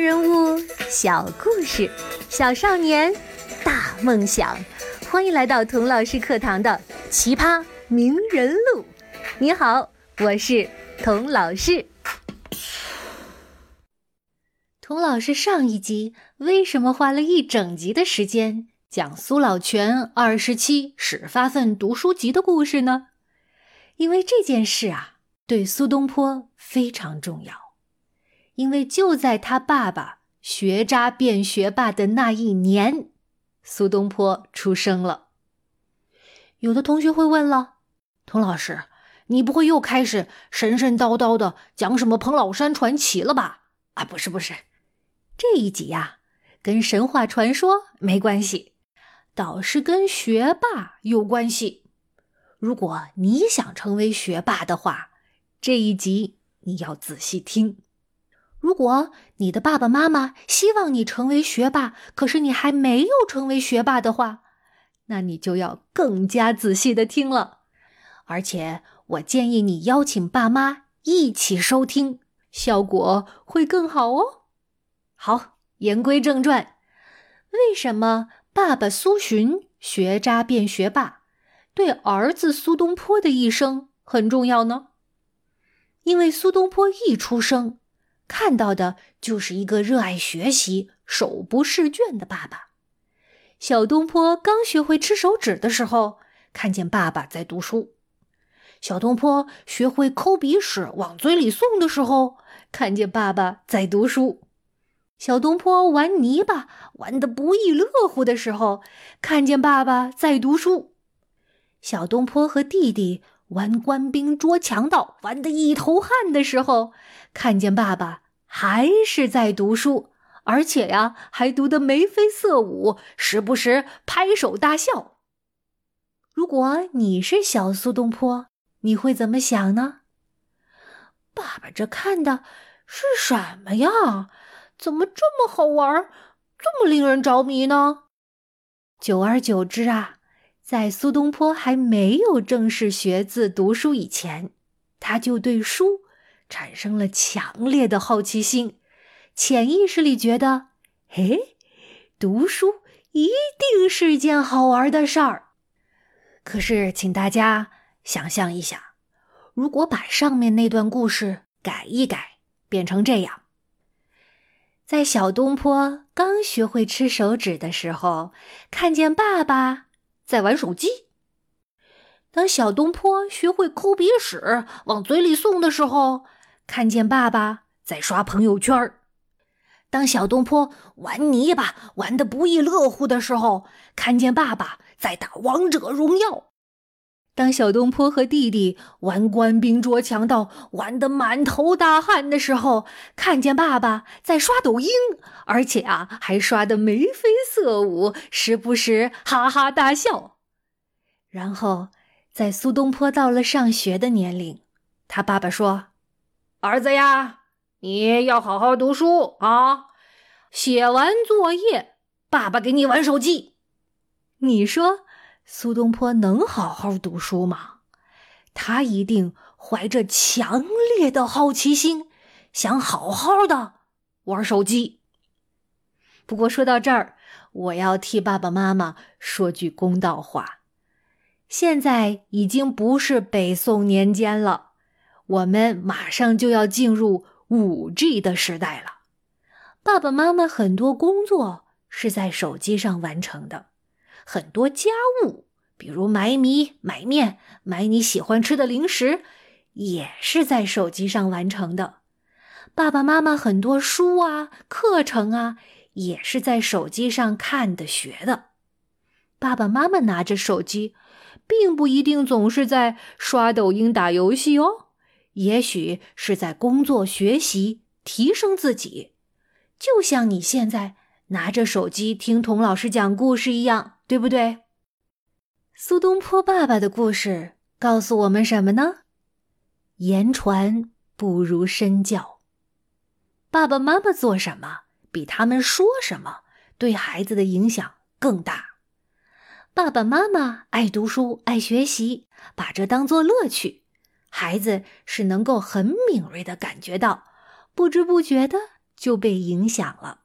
人物小故事，小少年大梦想。欢迎来到童老师课堂的《奇葩名人录》。你好，我是童老师。童老师上一集为什么花了一整集的时间讲苏老泉二十七始发奋读书集的故事呢？因为这件事啊，对苏东坡非常重要。因为就在他爸爸学渣变学霸的那一年，苏东坡出生了。有的同学会问了：“童老师，你不会又开始神神叨叨的讲什么彭老山传奇了吧？”啊，不是不是，这一集呀，跟神话传说没关系，倒是跟学霸有关系。如果你想成为学霸的话，这一集你要仔细听。如果你的爸爸妈妈希望你成为学霸，可是你还没有成为学霸的话，那你就要更加仔细的听了。而且，我建议你邀请爸妈一起收听，效果会更好哦。好，言归正传，为什么爸爸苏洵学渣变学霸，对儿子苏东坡的一生很重要呢？因为苏东坡一出生。看到的就是一个热爱学习、手不释卷的爸爸。小东坡刚学会吃手指的时候，看见爸爸在读书；小东坡学会抠鼻屎往嘴里送的时候，看见爸爸在读书；小东坡玩泥巴玩得不亦乐乎的时候，看见爸爸在读书；小东坡和弟弟。玩官兵捉强盗玩得一头汗的时候，看见爸爸还是在读书，而且呀，还读得眉飞色舞，时不时拍手大笑。如果你是小苏东坡，你会怎么想呢？爸爸这看的是什么呀？怎么这么好玩，这么令人着迷呢？久而久之啊。在苏东坡还没有正式学字读书以前，他就对书产生了强烈的好奇心，潜意识里觉得，哎，读书一定是件好玩的事儿。可是，请大家想象一下，如果把上面那段故事改一改，变成这样：在小东坡刚学会吃手指的时候，看见爸爸。在玩手机。当小东坡学会抠鼻屎往嘴里送的时候，看见爸爸在刷朋友圈儿；当小东坡玩泥巴玩得不亦乐乎的时候，看见爸爸在打王者荣耀；当小东坡和弟弟玩官兵捉强盗玩得满头大汗的时候，看见爸爸在刷抖音，而且啊还刷得眉飞色舞，时不时哈哈大笑。然后，在苏东坡到了上学的年龄，他爸爸说：“儿子呀，你要好好读书啊！写完作业，爸爸给你玩手机。”你说苏东坡能好好读书吗？他一定怀着强烈的好奇心，想好好的玩手机。不过说到这儿，我要替爸爸妈妈说句公道话。现在已经不是北宋年间了，我们马上就要进入五 G 的时代了。爸爸妈妈很多工作是在手机上完成的，很多家务，比如买米、买面、买你喜欢吃的零食，也是在手机上完成的。爸爸妈妈很多书啊、课程啊，也是在手机上看的、学的。爸爸妈妈拿着手机。并不一定总是在刷抖音、打游戏哦，也许是在工作、学习、提升自己，就像你现在拿着手机听童老师讲故事一样，对不对？苏东坡爸爸的故事告诉我们什么呢？言传不如身教。爸爸妈妈做什么，比他们说什么对孩子的影响更大。爸爸妈妈爱读书、爱学习，把这当做乐趣，孩子是能够很敏锐的感觉到，不知不觉的就被影响了。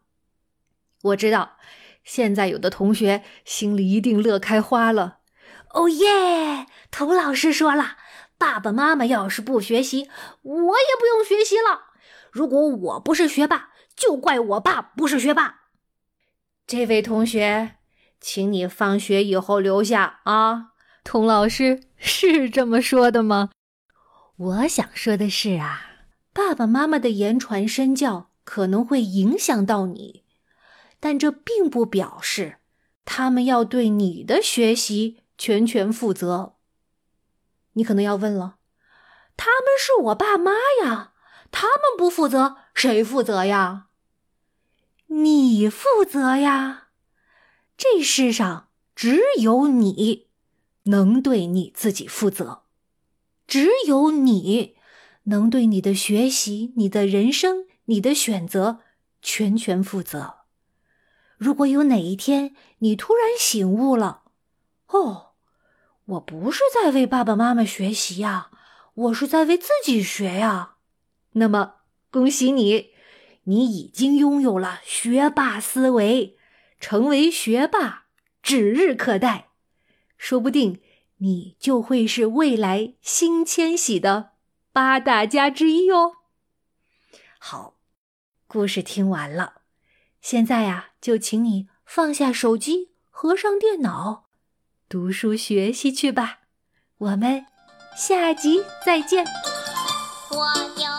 我知道，现在有的同学心里一定乐开花了。哦耶！童老师说了，爸爸妈妈要是不学习，我也不用学习了。如果我不是学霸，就怪我爸不是学霸。这位同学，请你放学以后留下啊！童老师是这么说的吗？我想说的是啊，爸爸妈妈的言传身教可能会影响到你，但这并不表示他们要对你的学习全权负责。你可能要问了，他们是我爸妈呀，他们不负责，谁负责呀？你负责呀！这世上只有你能对你自己负责，只有你能对你的学习、你的人生、你的选择全权负责。如果有哪一天你突然醒悟了，哦，我不是在为爸爸妈妈学习呀，我是在为自己学呀，那么恭喜你。你已经拥有了学霸思维，成为学霸指日可待，说不定你就会是未来新迁徙的八大家之一哦。好，故事听完了，现在呀，就请你放下手机，合上电脑，读书学习去吧。我们下集再见。我要。